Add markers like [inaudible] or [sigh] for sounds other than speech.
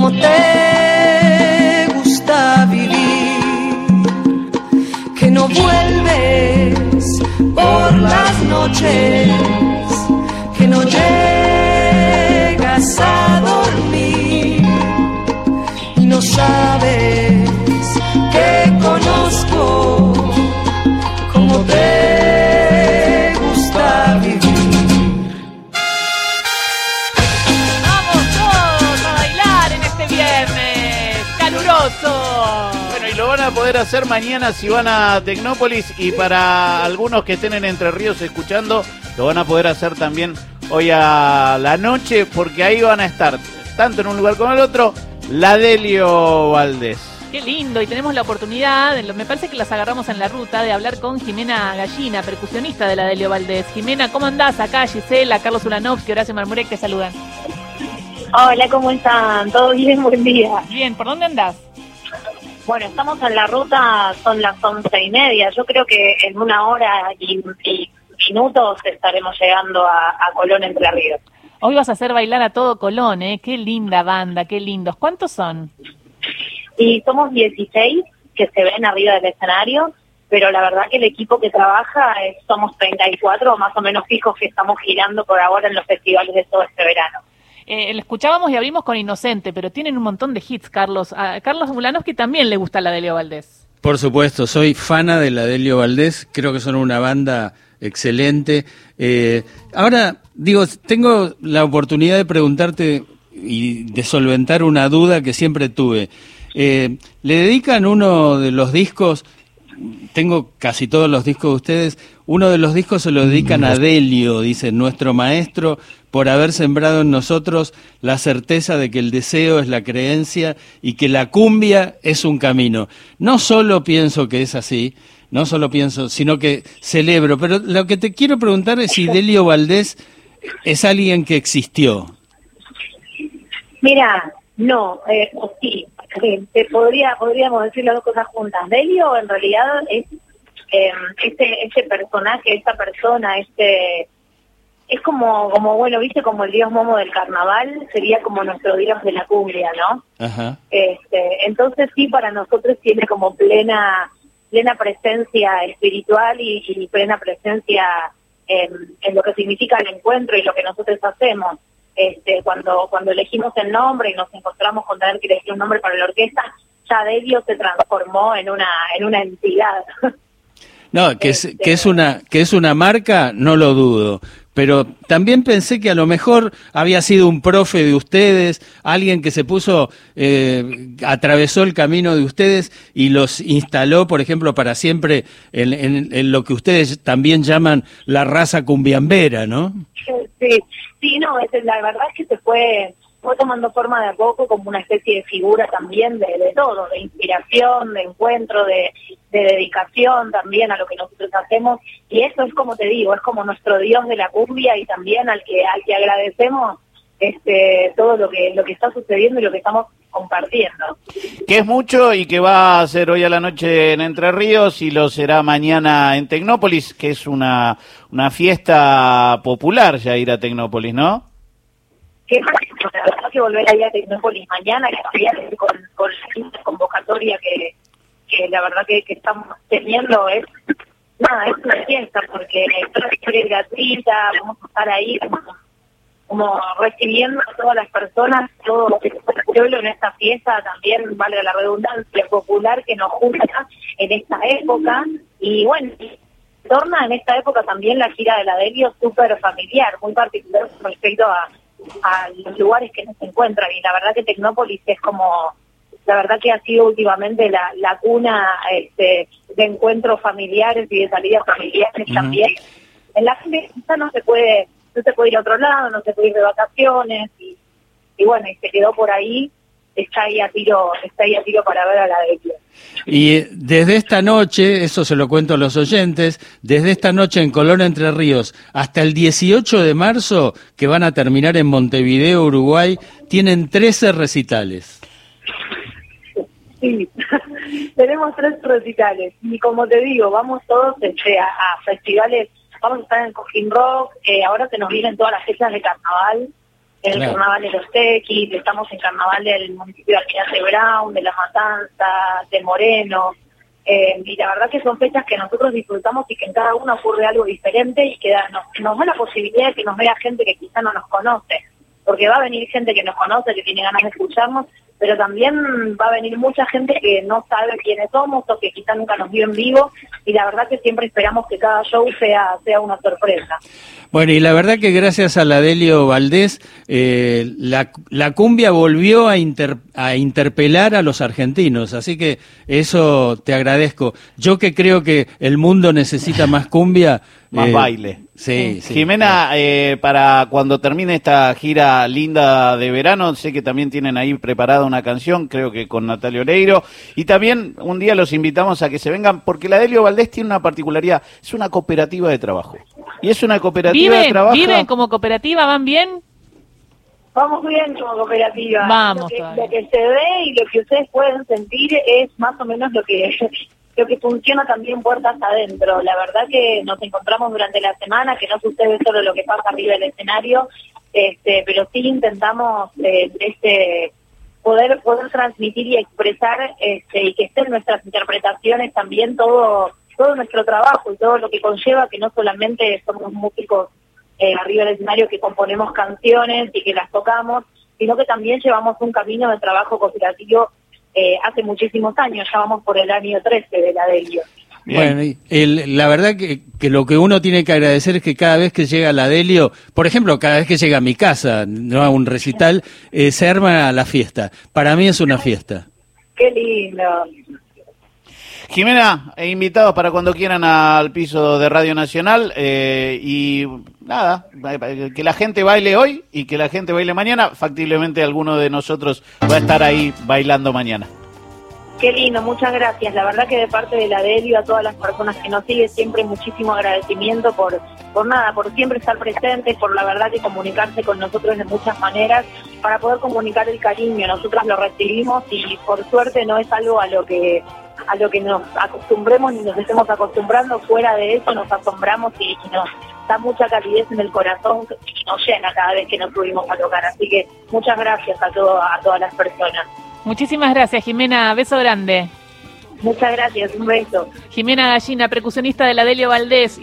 como te gusta vivir, que no vuelves por las noches, van a poder hacer mañana si van a Tecnópolis y para algunos que estén en Entre Ríos escuchando, lo van a poder hacer también hoy a la noche porque ahí van a estar, tanto en un lugar como en el otro, la Delio Valdés. Qué lindo, y tenemos la oportunidad, me parece que las agarramos en la ruta, de hablar con Jimena Gallina, percusionista de la Delio Valdés. Jimena, ¿cómo andás? Acá Gisela, Carlos Ulanovsky, Horacio Marmurek te saludan. Hola, ¿cómo están? ¿Todo bien? Buen día. Bien, ¿por dónde andás? Bueno, estamos en la ruta, son las once y media. Yo creo que en una hora y, y minutos estaremos llegando a, a Colón Entre Ríos. Hoy vas a hacer bailar a todo Colón, ¿eh? Qué linda banda, qué lindos. ¿Cuántos son? Y somos 16 que se ven arriba del escenario, pero la verdad que el equipo que trabaja es, somos 34 más o menos fijos que estamos girando por ahora en los festivales de todo este verano. Eh, escuchábamos y abrimos con Inocente, pero tienen un montón de hits, Carlos. A Carlos Ulanovsky también le gusta la Delio Valdés. Por supuesto, soy fana de la Delio Valdés, creo que son una banda excelente. Eh, ahora, digo, tengo la oportunidad de preguntarte y de solventar una duda que siempre tuve. Eh, ¿Le dedican uno de los discos, tengo casi todos los discos de ustedes, uno de los discos se lo dedican a Delio, dice nuestro maestro, por haber sembrado en nosotros la certeza de que el deseo es la creencia y que la cumbia es un camino. No solo pienso que es así, no solo pienso, sino que celebro, pero lo que te quiero preguntar es si Delio Valdés es alguien que existió. Mira, no, eh, o sí, eh, te podría, podríamos decir las dos cosas juntas. Delio en realidad es eh, este, este personaje, esta persona, este es como, como bueno, viste, como el dios momo del carnaval, sería como nuestro dios de la cumbia, ¿no? Ajá. Este, entonces sí, para nosotros tiene como plena, plena presencia espiritual y, y plena presencia en, en lo que significa el encuentro y lo que nosotros hacemos. Este, cuando, cuando elegimos el nombre y nos encontramos con tener que elegir un nombre para la orquesta, ya Delio se transformó en una, en una entidad. [laughs] No, que es, que es una que es una marca, no lo dudo. Pero también pensé que a lo mejor había sido un profe de ustedes, alguien que se puso, eh, atravesó el camino de ustedes y los instaló, por ejemplo, para siempre en, en- en lo que ustedes también llaman la raza cumbiambera, ¿no? Sí, sí, no, es, la verdad es que se fue, fue tomando forma de a poco como una especie de figura también de, de todo, de inspiración, de encuentro, de, de dedicación también a lo que nosotros hacemos. Y eso es como te digo, es como nuestro Dios de la cumbia y también al que, al que agradecemos este todo lo que, lo que está sucediendo y lo que estamos compartiendo. Que es mucho y que va a ser hoy a la noche en Entre Ríos y lo será mañana en Tecnópolis, que es una, una fiesta popular ya ir a Tecnópolis, ¿no? que la verdad que volver allá a Tecnópolis mañana, que con, con la convocatoria que, que la verdad que, que estamos teniendo es nada, es una fiesta porque toda la historia es gratuita, vamos a estar ahí como, como recibiendo a todas las personas, todo el pueblo en esta fiesta, también valga la redundancia popular que nos junta en esta época y bueno, torna en esta época también la gira de la Delio súper familiar, muy particular con respecto a, a los lugares que nos encuentran. Y la verdad que Tecnópolis es como, la verdad que ha sido últimamente la, la cuna este, de encuentros familiares y de salidas familiares también. En la fiesta no se puede, no se puede ir a otro lado, no se puede ir de vacaciones y, y bueno, y se quedó por ahí, está ahí a tiro, está ahí a tiro para ver a la Delio. Y eh, desde esta noche, eso se lo cuento a los oyentes, desde esta noche en Colón Entre Ríos hasta el 18 de marzo, que van a terminar en Montevideo, Uruguay, tienen 13 recitales. Sí, [laughs] tenemos tres recitales y como te digo, vamos todos este, a, a festivales, vamos a estar en Cojín Rock, eh, ahora se nos vienen todas las fechas de carnaval, el Claro. carnaval de los Tequis, estamos en carnaval del municipio de Almirante Brown, de La Matanza, de Moreno. Eh, y la verdad que son fechas que nosotros disfrutamos y que en cada una ocurre algo diferente y que da- nos, nos da la posibilidad de que nos vea gente que quizá no nos conoce. Porque va a venir gente que nos conoce, que tiene ganas de escucharnos, pero también va a venir mucha gente que no sabe quiénes somos o que quizá nunca nos vio en vivo. Y la verdad que siempre esperamos que cada show sea, sea una sorpresa. Bueno, y la verdad que gracias a la Delio Valdés, eh, la, la cumbia volvió a, inter- a interpelar a los argentinos, así que eso te agradezco. Yo que creo que el mundo necesita más cumbia. Más eh, baile. Sí, sí. Jimena, eh, para cuando termine esta gira linda de verano, sé que también tienen ahí preparada una canción, creo que con Natalia Oreiro, y también un día los invitamos a que se vengan, porque la Delio Valdés tiene una particularidad, es una cooperativa de trabajo. Y es una cooperativa de ¿Viven, trabajo... ¿Viven como cooperativa? ¿Van bien? Vamos bien como cooperativa. Vamos lo que, lo que se ve y lo que ustedes pueden sentir es más o menos lo que lo que funciona también puertas adentro. La verdad que nos encontramos durante la semana, que no sucede solo lo que pasa arriba del escenario, este, pero sí intentamos eh, este poder poder transmitir y expresar este, y que estén nuestras interpretaciones también todo todo nuestro trabajo y todo lo que conlleva que no solamente somos músicos eh, arriba del escenario que componemos canciones y que las tocamos, sino que también llevamos un camino de trabajo cooperativo eh, hace muchísimos años, ya vamos por el año 13 de la Delio. Bien. Bueno, el- la verdad que, que lo que uno tiene que agradecer es que cada vez que llega la Delio, por ejemplo, cada vez que llega a mi casa, no a un recital, eh, se arma la fiesta. Para mí es una fiesta. Qué lindo. Jimena, eh, invitados para cuando quieran al piso de Radio Nacional eh, y nada, que la gente baile hoy y que la gente baile mañana. Factiblemente alguno de nosotros va a estar ahí bailando mañana. Qué lindo, muchas gracias. La verdad que de parte de la Delio a todas las personas que nos siguen siempre muchísimo agradecimiento por por nada, por siempre estar presentes, por la verdad que comunicarse con nosotros de muchas maneras para poder comunicar el cariño. Nosotros lo recibimos y por suerte no es algo a lo que a lo que nos acostumbremos ni nos estemos acostumbrando. Fuera de eso nos asombramos y, y nos da mucha calidez en el corazón y nos llena cada vez que nos subimos a tocar. Así que muchas gracias a todo, a todas las personas. Muchísimas gracias, Jimena. Beso grande. Muchas gracias, un beso. Jimena Gallina, percusionista de la Delio Valdés.